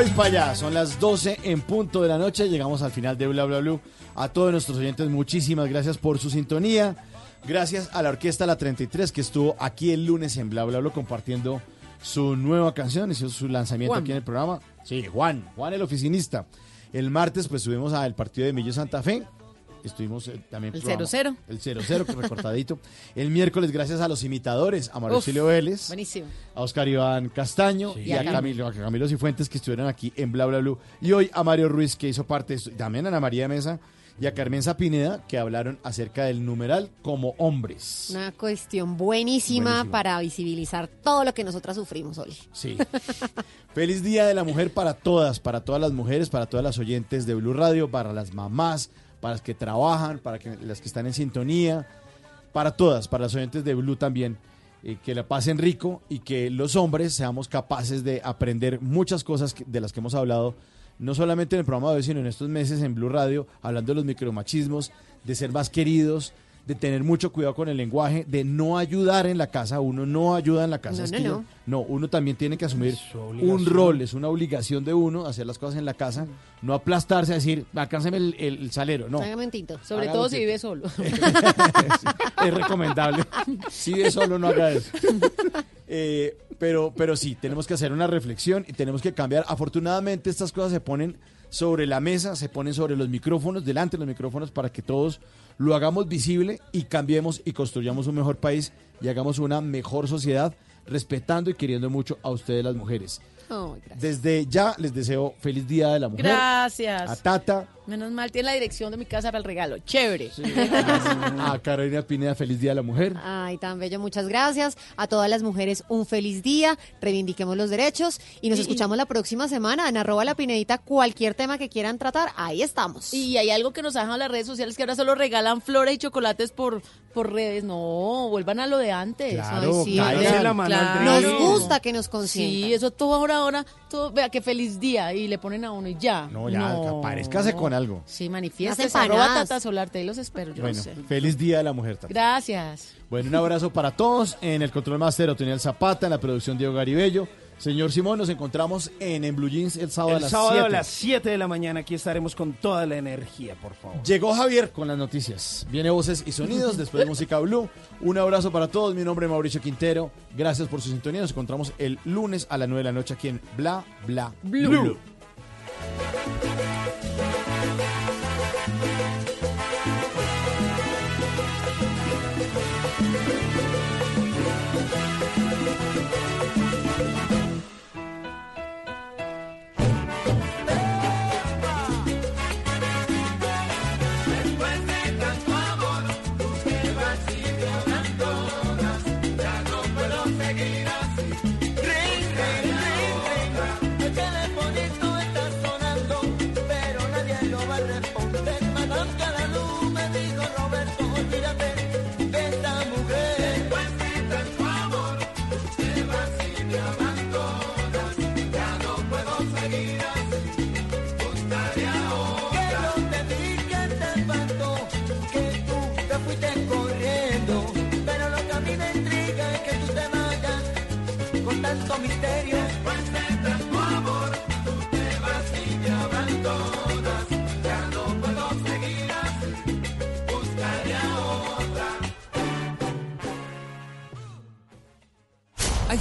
Voy para allá, son las 12 en punto de la noche, llegamos al final de Bla Bla Blue. A todos nuestros oyentes, muchísimas gracias por su sintonía. Gracias a la Orquesta La 33 que estuvo aquí el lunes en Bla Bla Blue compartiendo su nueva canción, hizo su lanzamiento Juan. aquí en el programa. Sí, Juan, Juan el oficinista. El martes pues subimos al partido de Millo Santa Fe. Estuvimos eh, también El programa- 0-0. El 0-0, que recortadito. El miércoles, gracias a los imitadores, a Uf, Mauricio Vélez, Buenísimo. a Oscar Iván Castaño Sí. y a Y a Camilo, a Camilo Cifuentes que estuvieron aquí en Bla Bla Blue. Y hoy a Mario Ruiz que hizo parte, de esto, y también a Ana María Mesa y a Carmen Zapineda que hablaron acerca del numeral como hombres. Una cuestión buenísima, Buenísima. para visibilizar todo lo que nosotras sufrimos hoy. Sí. Feliz Día de la Mujer para todas, para todas las mujeres, para todas las oyentes de Blue Radio, para las mamás, para las que trabajan, para que, las que están en sintonía, para todas, para las oyentes de Blue también. eh, que la pasen rico y que los hombres seamos capaces de aprender muchas cosas que- de las que hemos hablado, no solamente en el programa de hoy, sino en estos meses en Blue Radio, hablando de los micromachismos, de ser más queridos, de tener mucho cuidado con el lenguaje, de no ayudar en la casa. Uno no ayuda en la casa. No, es no, que yo- no. no, uno también tiene que asumir un rol, es una obligación de uno hacer las cosas en la casa, no aplastarse a decir, alcánceme el, el- el salero, no. Hágame un tinto. Sobre Hágame todo si vive solo. es recomendable. Si de solo no haga eso. Eh, pero, pero sí, tenemos que hacer una reflexión y tenemos que cambiar. Afortunadamente estas cosas se ponen sobre la mesa, se ponen sobre los micrófonos, delante de los micrófonos, para que todos lo hagamos visible y cambiemos y construyamos un mejor país y hagamos una mejor sociedad respetando y queriendo mucho a ustedes las mujeres. Gracias. Desde ya les deseo feliz Día de la Mujer. A Gracias. Tata, Menos mal, tiene la dirección de mi casa para el regalo. Chévere. a Carolina Pineda, feliz Día de la Mujer. Ay, tan bello, muchas gracias. A todas las mujeres un feliz día, reivindiquemos los derechos y nos Y- escuchamos la próxima semana en arroba la pinedita cualquier tema que quieran tratar, ahí estamos. Y hay algo que nos han dejado las redes sociales que ahora solo regalan flores y chocolates por, por redes. No, vuelvan a lo de antes. Claro, Ay, sí, la mano al Nos Claro. gusta que nos consientan. Sí, eso todo ahora, ahora, todo, vea qué feliz día y le ponen a uno y ya. No, ya, aparezcase con algo. Sí, empanadas. Arroba Tata Solarte, ahí los espero, yo Bueno, no sé. feliz Día de la Mujer. Tata. Gracias. Bueno, un abrazo para todos. En el control master, Otoniel Zapata, en la producción Diego Garibello. Señor Simón, nos encontramos en, en Blue Jeans el sábado a El las sábado 7. a las 7 de la mañana aquí estaremos con toda la energía, por favor. Llegó Javier con las noticias. Viene voces y sonidos, después de música blue. Un abrazo para todos. Mi nombre es Mauricio Quintero. Gracias por su sintonía. Nos encontramos el lunes a las 9 de la noche aquí en Bla Bla Blue. Después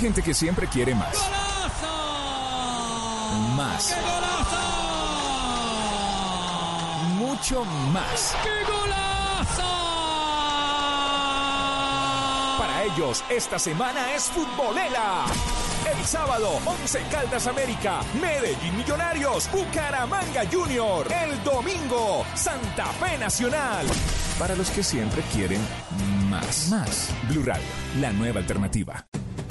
gente que siempre quiere más. Más. Mucho más. Para ellos, esta semana es futbolera. El sábado, 11 Caldas América, Medellín Millonarios, Bucaramanga Junior. El domingo, Santa Fe Nacional. Para los que siempre quieren más. Más. Blue Radio, la nueva alternativa.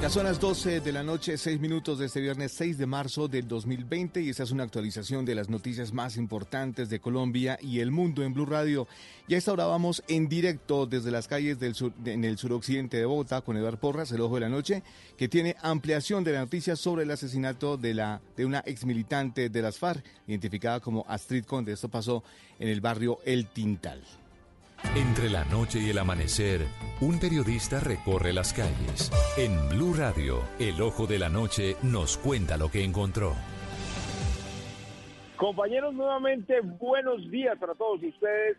Ya son las 12 de la noche, 6 minutos de este viernes 6 de marzo del 2020 y esta es una actualización de las noticias más importantes de Colombia y el mundo en Blue Radio. Y a esta hora vamos en directo desde las calles del sur, en el suroccidente de Bogotá con Eduardo Porras, el ojo de la noche, que tiene ampliación de la noticia sobre el asesinato de, la, de una ex militante de las FARC, identificada como Astrid Conde. Esto pasó en el barrio El Tintal. Entre la noche y el amanecer, un periodista recorre las calles. En Blue Radio, el ojo de la noche nos cuenta lo que encontró. Compañeros, nuevamente buenos días para todos ustedes,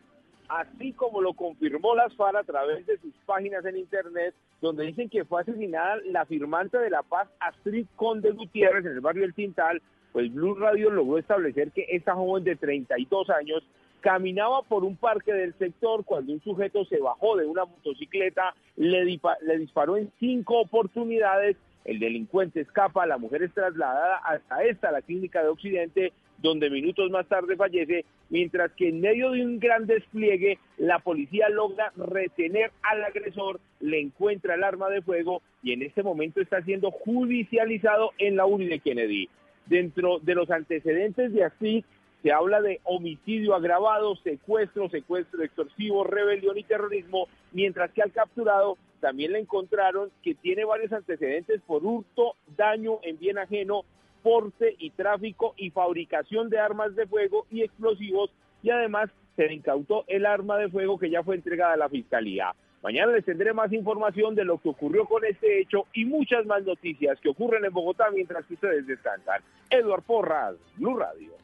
así como lo confirmó las FARC a través de sus páginas en internet, donde dicen que fue asesinada la firmante de la paz Astrid Conde Gutiérrez en el barrio El Tintal, pues Blue Radio logró establecer que esta joven de 32 años caminaba por un parque del sector cuando un sujeto se bajó de una motocicleta, le, le disparó en cinco oportunidades, el delincuente escapa, la mujer es trasladada hasta esta, la clínica de Occidente, donde minutos más tarde fallece, mientras que en medio de un gran despliegue, la policía logra retener al agresor, le encuentra el arma de fuego y en este momento está siendo judicializado en la URI de Kennedy. Dentro de los antecedentes de así se habla de homicidio agravado, secuestro, secuestro extorsivo, rebelión y terrorismo, mientras que al capturado también le encontraron que tiene varios antecedentes por hurto, daño en bien ajeno, porte y tráfico y fabricación de armas de fuego y explosivos y además se le incautó el arma de fuego que ya fue entregada a la fiscalía. Mañana les tendré más información de lo que ocurrió con este hecho y muchas más noticias que ocurren en Bogotá mientras que ustedes descansan. Eduard Porras, Blue Radio.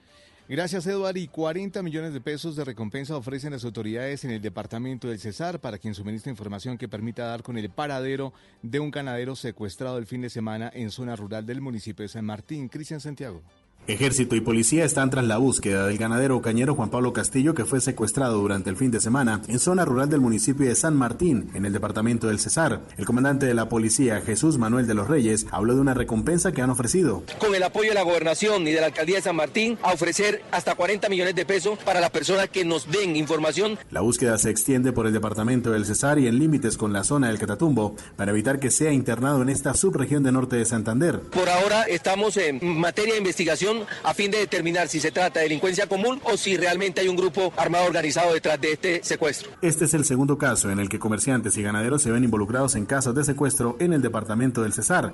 Gracias, Eduard. Y 40 millones de pesos de recompensa ofrecen las autoridades en el departamento del Cesar para quien suministre información que permita dar con el paradero de un ganadero secuestrado el fin de semana en zona rural del municipio de San Martín. Cristian Santiago. Ejército y policía están tras la búsqueda del ganadero cañero Juan Pablo Castillo que fue secuestrado durante el fin de semana en zona rural del municipio de San Martín, en el departamento del Cesar. El comandante de la policía, Jesús Manuel de los Reyes, habló de una recompensa que han ofrecido. con el apoyo de la gobernación y de la alcaldía de San Martín a ofrecer hasta 40 millones de pesos para las personas que nos den información. La búsqueda se extiende por el departamento del Cesar y en límites con la zona del Catatumbo para evitar que sea internado en esta subregión de norte de Santander. Por ahora estamos en materia de investigación a fin de determinar si se trata de delincuencia común o si realmente hay un grupo armado organizado detrás de este secuestro. Este es el segundo caso en el que comerciantes y ganaderos se ven involucrados en casos de secuestro en el departamento del Cesar.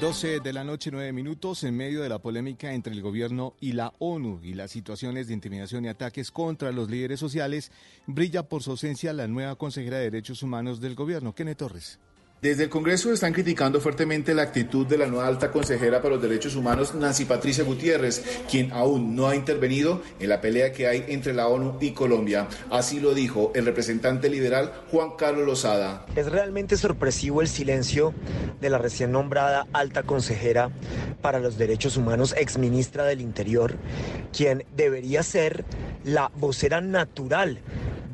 12 de la noche, 9 minutos, en medio de la polémica entre el gobierno y la ONU y las situaciones de intimidación y ataques contra los líderes sociales, brilla por su ausencia la nueva consejera de Derechos Humanos del gobierno, Kenneth Torres. Desde el Congreso están criticando fuertemente la actitud de la nueva alta consejera para los derechos humanos, Nancy Patricia Gutiérrez, quien aún no ha intervenido en la pelea que hay entre la ONU y Colombia. Así lo dijo el representante liberal Juan Carlos Lozada. Es realmente sorpresivo el silencio de la recién nombrada alta consejera para los derechos humanos, exministra del Interior, quien debería ser la vocera natural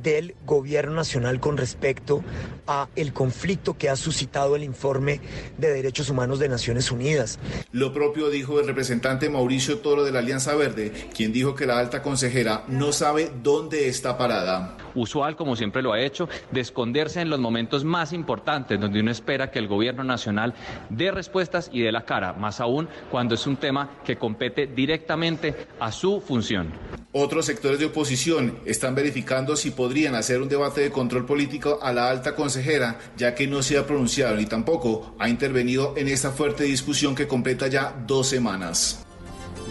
del gobierno nacional con respecto a el conflicto que ha suscitado el informe de derechos humanos de Naciones Unidas. Lo propio dijo el representante Mauricio Toro de la Alianza Verde, quien dijo que la alta consejera no sabe dónde está parada. Usual, como siempre lo ha hecho, de esconderse en los momentos más importantes, donde uno espera que el gobierno nacional dé respuestas y dé la cara, más aún cuando es un tema que compete directamente a su función. Otros sectores de oposición están verificando si podrían hacer un debate de control político a la alta consejera, ya que no se ha pronunciado ni tampoco ha intervenido en esta fuerte discusión que completa ya dos semanas.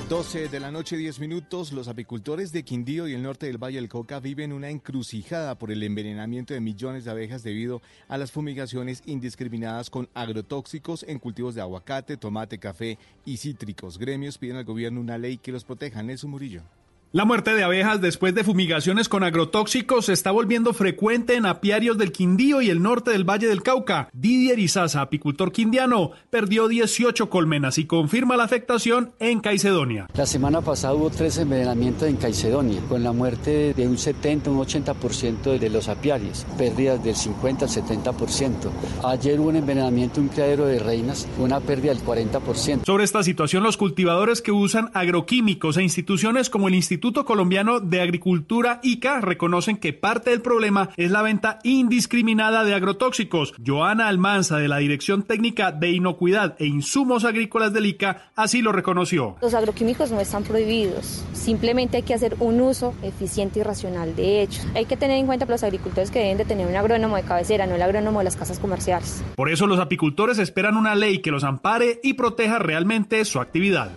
12 de la noche, 10 minutos. Los apicultores de Quindío y el norte del Valle del Cauca viven una encrucijada por el envenenamiento de millones de abejas debido a las fumigaciones indiscriminadas con agrotóxicos en cultivos de aguacate, tomate, café y cítricos. Gremios piden al gobierno una ley que los proteja. Nelson Murillo. La muerte de abejas después de fumigaciones con agrotóxicos se está volviendo frecuente en apiarios del Quindío y el norte del Valle del Cauca. Didier Izaza, apicultor quindiano, perdió 18 colmenas y confirma la afectación en Caicedonia. La semana pasada hubo tres envenenamientos en Caicedonia, con la muerte de un 70, un 80% de los apiarios, pérdidas del 50 al 70%. Ayer hubo un envenenamiento en un criadero de reinas, una pérdida del 40%. Sobre esta situación, los cultivadores que usan agroquímicos e instituciones como el Instituto Instituto Colombiano de Agricultura ICA reconocen que parte del problema es la venta indiscriminada de agrotóxicos. Joana Almanza de la Dirección Técnica de Inocuidad e Insumos Agrícolas del ICA así lo reconoció. Los agroquímicos no están prohibidos, simplemente hay que hacer un uso eficiente y racional de ellos. Hay que tener en cuenta que los agricultores que deben de tener un agrónomo de cabecera, no el agrónomo de las casas comerciales. Por eso los apicultores esperan una ley que los ampare y proteja realmente su actividad.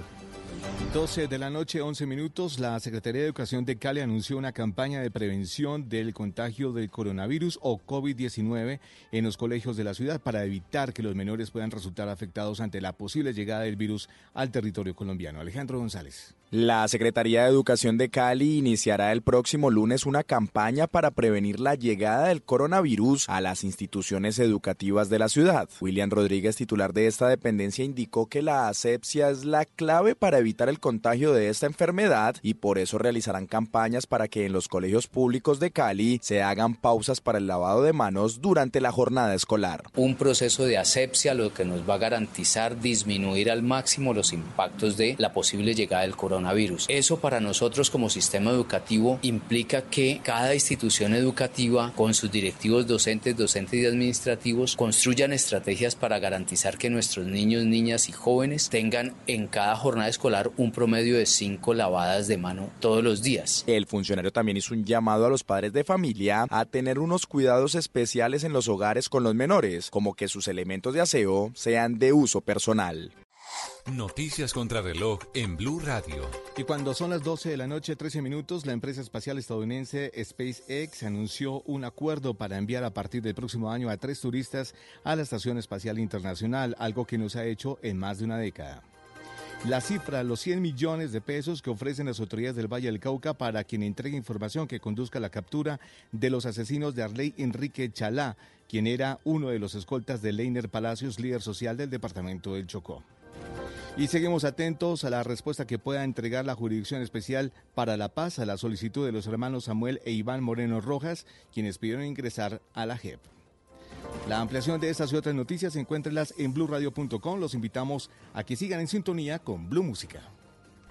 12 de la noche, 11 minutos, la Secretaría de Educación de Cali anunció una campaña de prevención del contagio del coronavirus o COVID-19 en los colegios de la ciudad para evitar que los menores puedan resultar afectados ante la posible llegada del virus al territorio colombiano. Alejandro González. La Secretaría de Educación de Cali iniciará el próximo lunes una campaña para prevenir la llegada del coronavirus a las instituciones educativas de la ciudad. William Rodríguez, titular de esta dependencia, indicó que la asepsia es la clave para evitar el contagio de esta enfermedad y por eso realizarán campañas para que en los colegios públicos de Cali se hagan pausas para el lavado de manos durante la jornada escolar. Un proceso de asepsia lo que nos va a garantizar disminuir al máximo los impactos de la posible llegada del coronavirus eso para nosotros como sistema educativo implica que cada institución educativa con sus directivos docentes, docentes y administrativos construyan estrategias para garantizar que nuestros niños, niñas y jóvenes tengan en cada jornada escolar un promedio de cinco lavadas de mano todos los días. El funcionario también hizo un llamado a los padres de familia a tener unos cuidados especiales en los hogares con los menores, como que sus elementos de aseo sean de uso personal. Noticias contra reloj en Blue Radio. Y cuando son las 12 de la noche, 13 minutos, la empresa espacial estadounidense SpaceX anunció un acuerdo para enviar a partir del próximo año a tres turistas a la Estación Espacial Internacional, algo que no se ha hecho en más de una década. La cifra, los 100 millones de pesos que ofrecen las autoridades del Valle del Cauca para quien entregue información que conduzca a la captura de los asesinos de Arley Enrique Chalá, quien era uno de los escoltas de Leiner Palacios, líder social del departamento del Chocó. Y seguimos atentos a la respuesta que pueda entregar la Jurisdicción Especial para la Paz a la solicitud de los hermanos Samuel e Iván Moreno Rojas, quienes pidieron ingresar a la JEP. La ampliación de estas y otras noticias encuéntrenlas en blurradio.com. Los invitamos a que sigan en sintonía con Blue Música.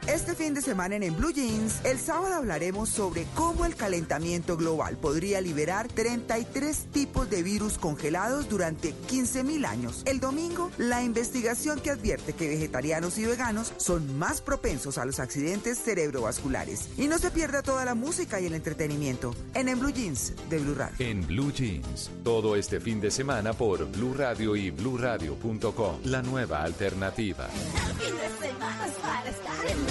Este fin de semana en, en Blue Jeans, el sábado hablaremos sobre cómo el calentamiento global podría liberar 33 tipos de virus congelados durante 15.000 años. El domingo, la investigación que advierte que vegetarianos y veganos son más propensos a los accidentes cerebrovasculares. Y no se pierda toda la música y el entretenimiento en, en Blue Jeans de Blue Radio. En Blue Jeans, todo este fin de semana por Blue Radio y bluradio.com, la nueva alternativa. fin de semana es para estar en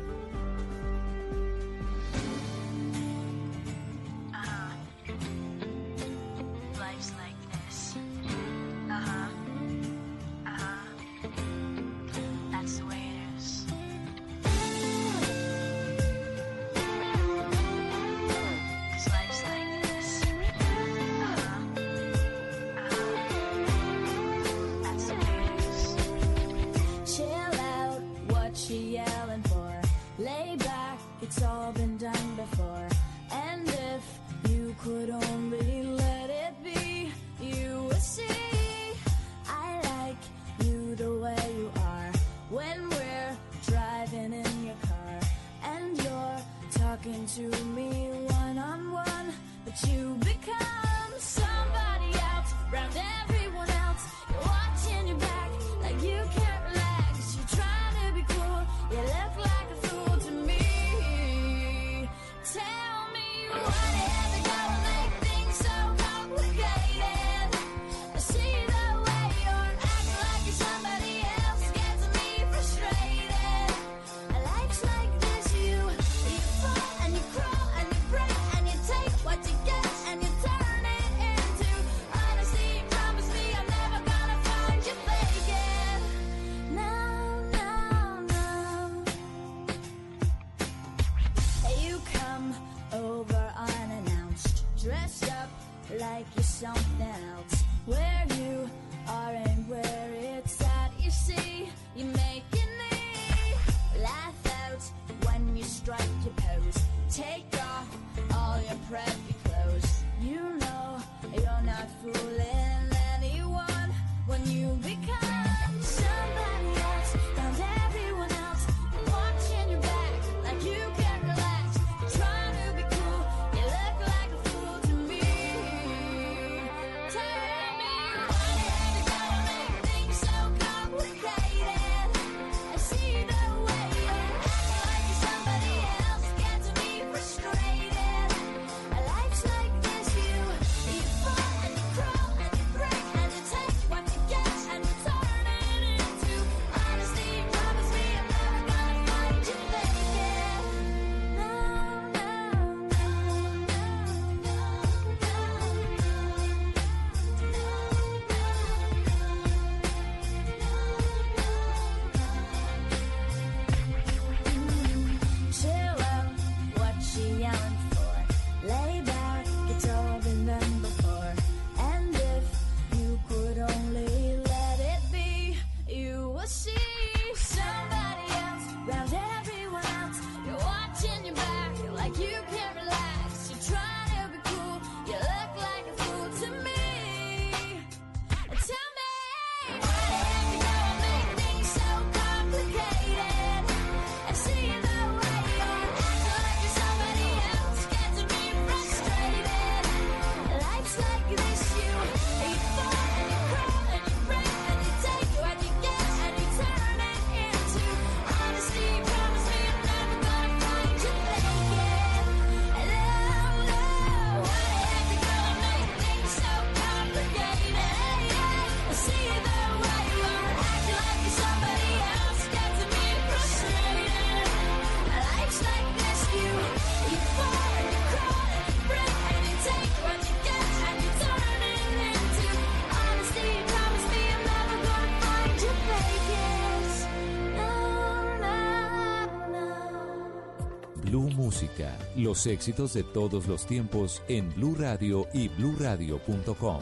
música, los éxitos de todos los tiempos en Blue Radio y bluradio.com.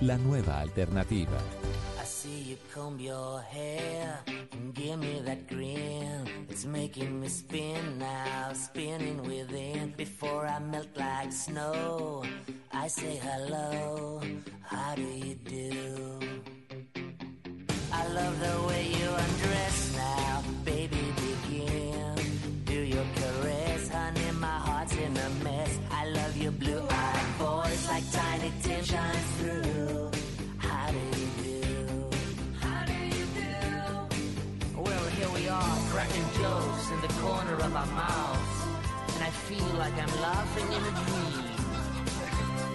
La nueva alternativa. I see you comb your hair and give me that grin. It's making me spin now, spinning within. Before I melt like snow, I say hello. How do you do? I love the way you undress now. light shines through. How do you do? How do you do? Well, here we are, cracking jokes in the corner of our mouths. And I feel like I'm laughing in a dream.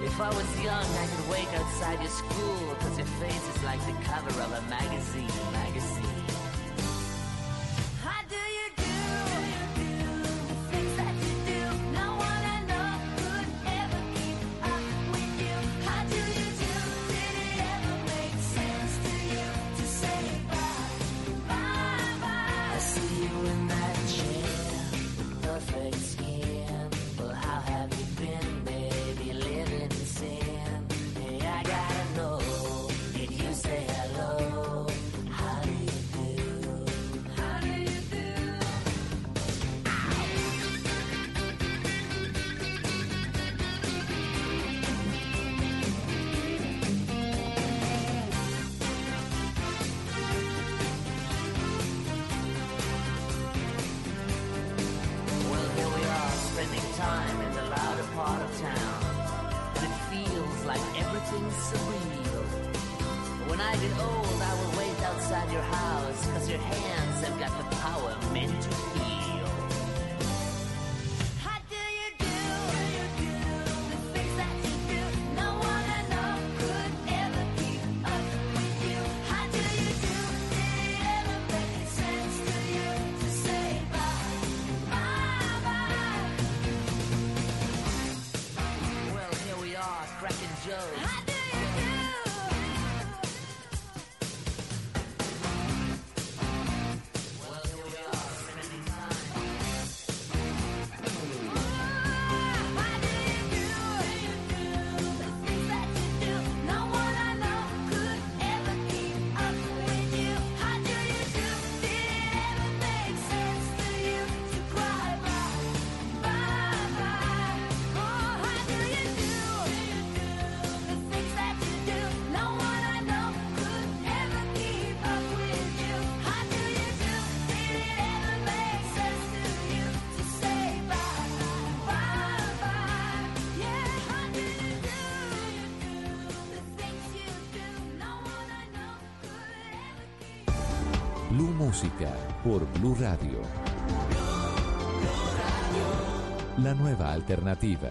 If I was young, I could wake outside your school, cause your face is like the cover of a magazine. magazine. Blue Música por Blue Radio. La nueva alternativa.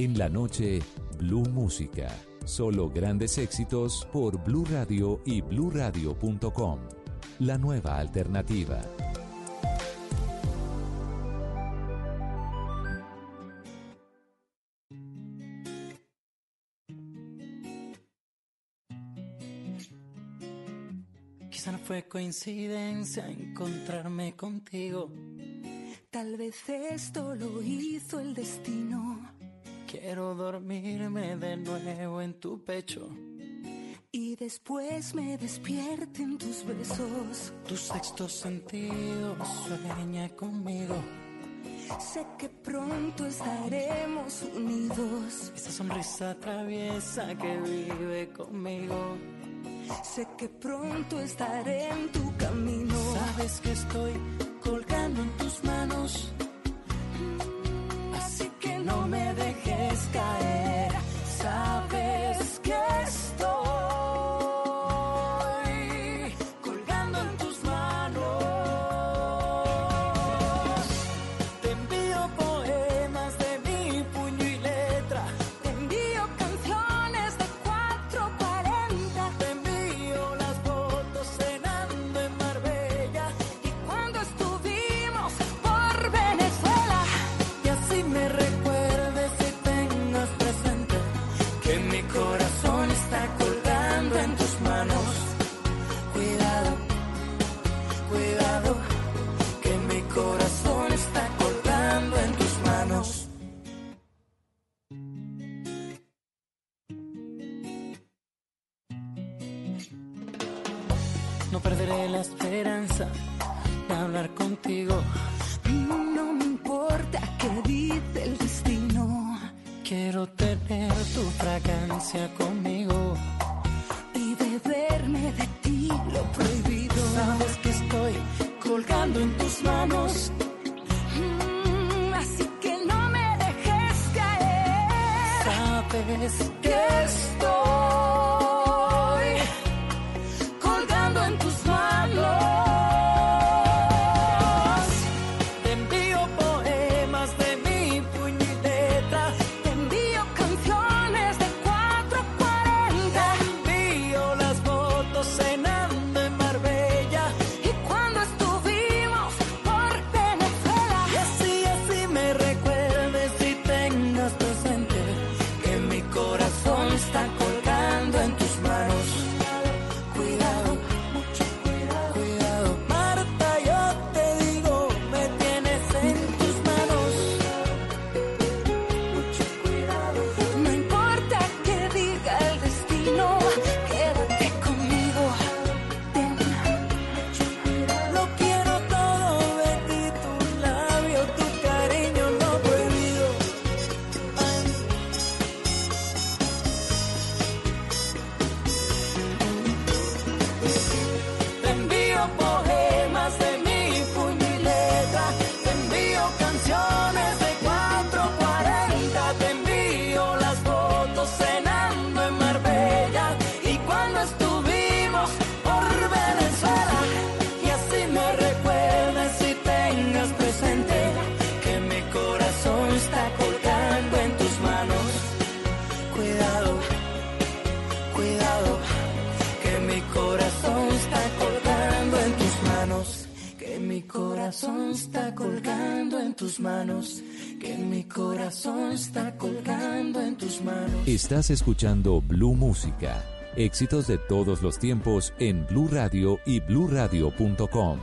En la noche, Blue Música. Solo grandes éxitos por Blue Radio y bluradio.com. La nueva alternativa. Quizá no fue coincidencia encontrarme contigo. Tal vez esto lo hizo el destino Quiero dormirme de nuevo en tu pecho. Y después me despierten tus besos. Tu sexto sentido sueña conmigo. Sé que pronto estaremos unidos. Esa sonrisa traviesa que vive conmigo. Sé que pronto estaré en tu camino. Sabes que estoy colgando en tus manos no me dejes caer. your boy. tus manos, que mi corazón está colgando en tus manos. Estás escuchando Blue Música, éxitos de todos los tiempos en Blue Radio y bluradio.com.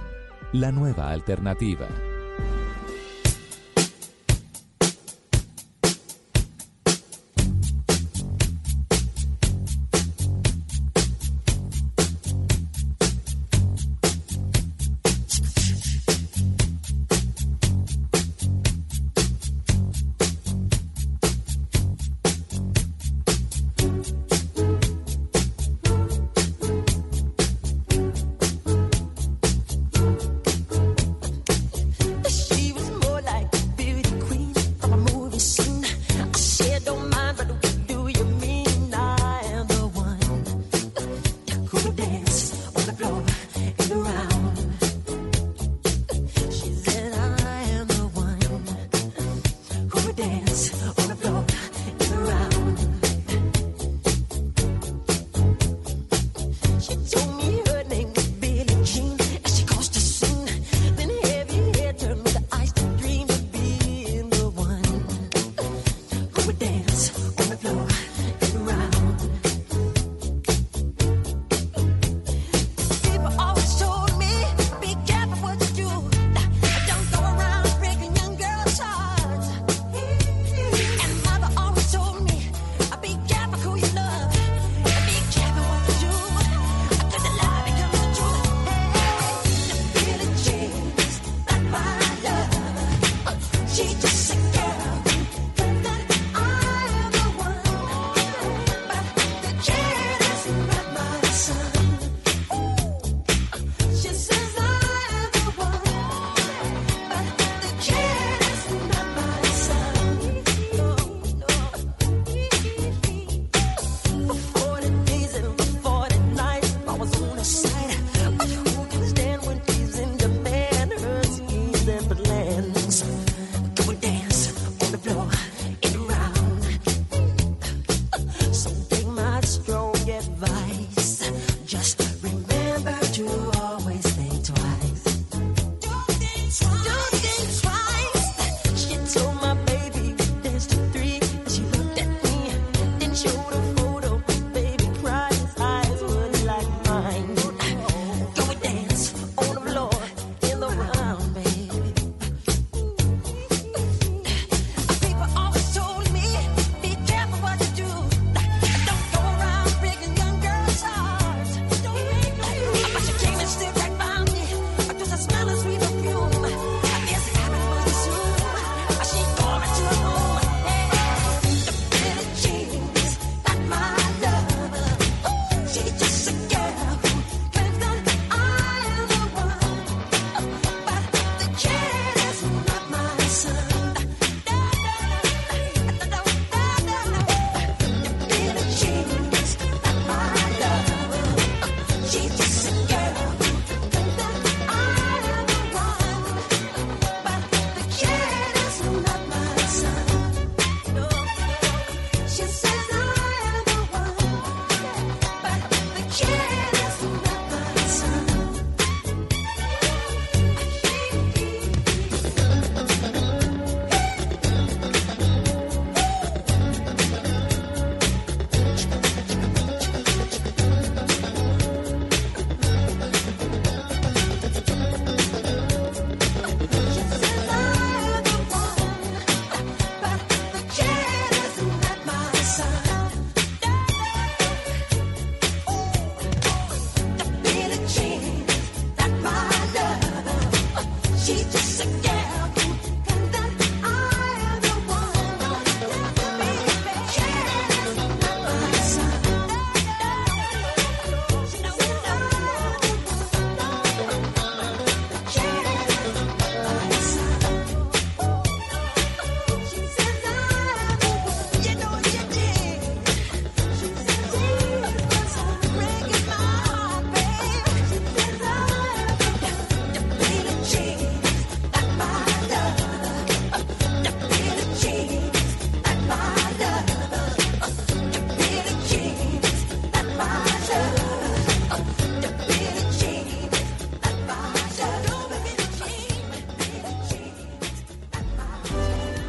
La nueva alternativa.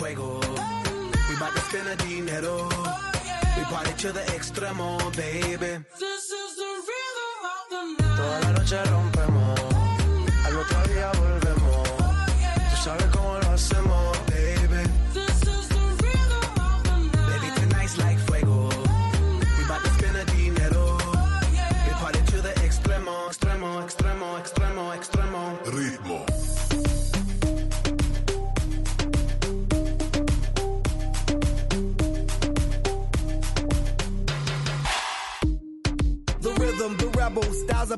Fuego. We bout to spend the dinero. We party to the extremo, baby. Toda la noche rompemos,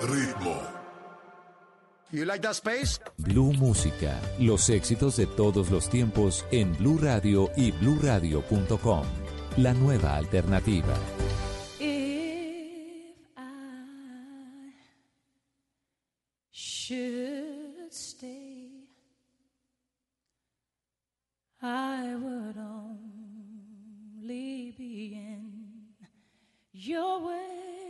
Ritmo. You like that space? Blue Música, los éxitos de todos los tiempos en Blue Radio y bluradio.com. La nueva alternativa. If I should stay, I would only be in your way.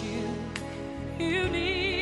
you you need.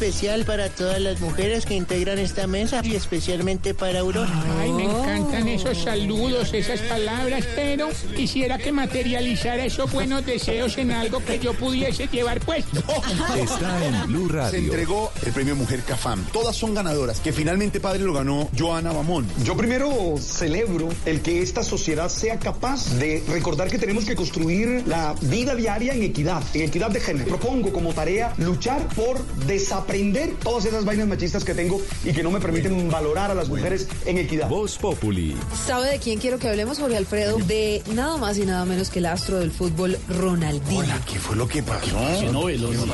Especial para todas las mujeres que integran esta mesa y especialmente para Aurora. Ay, me encantan esos saludos, esas palabras, pero quisiera que materializara esos buenos deseos en algo que yo pudiese llevar puesto. Está en Blue Se Radio. entregó el premio Mujer Cafam. Todas son ganadoras, que finalmente padre lo ganó Joana Bamón. Yo primero celebro el que esta sociedad sea capaz de recordar que tenemos que construir la vida diaria en equidad, en equidad de género. Propongo como tarea luchar por desaprender todas esas vainas machistas que tengo y que no me permiten valorar a las mujeres en equidad. Voz Populi. ¿Sabe de quién quiero que hablemos, Jorge Alfredo? De nada más y nada menos que el astro del fútbol, Ronaldinho. ¿Qué fue lo que pasó?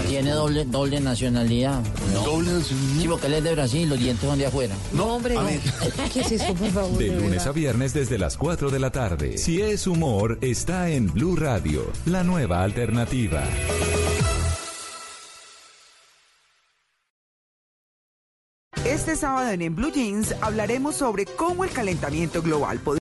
Tiene doble, doble nacionalidad. Doble nacionalidad. Sí, porque él es de Brasil, los dientes son de afuera. No, hombre, no. ¿Qué es eso, por favor? De de lunes verdad? a viernes desde las 4 de la tarde. Si es humor, está en Blue Radio, la nueva alternativa. Este sábado en Blue Jeans hablaremos sobre cómo el calentamiento global podría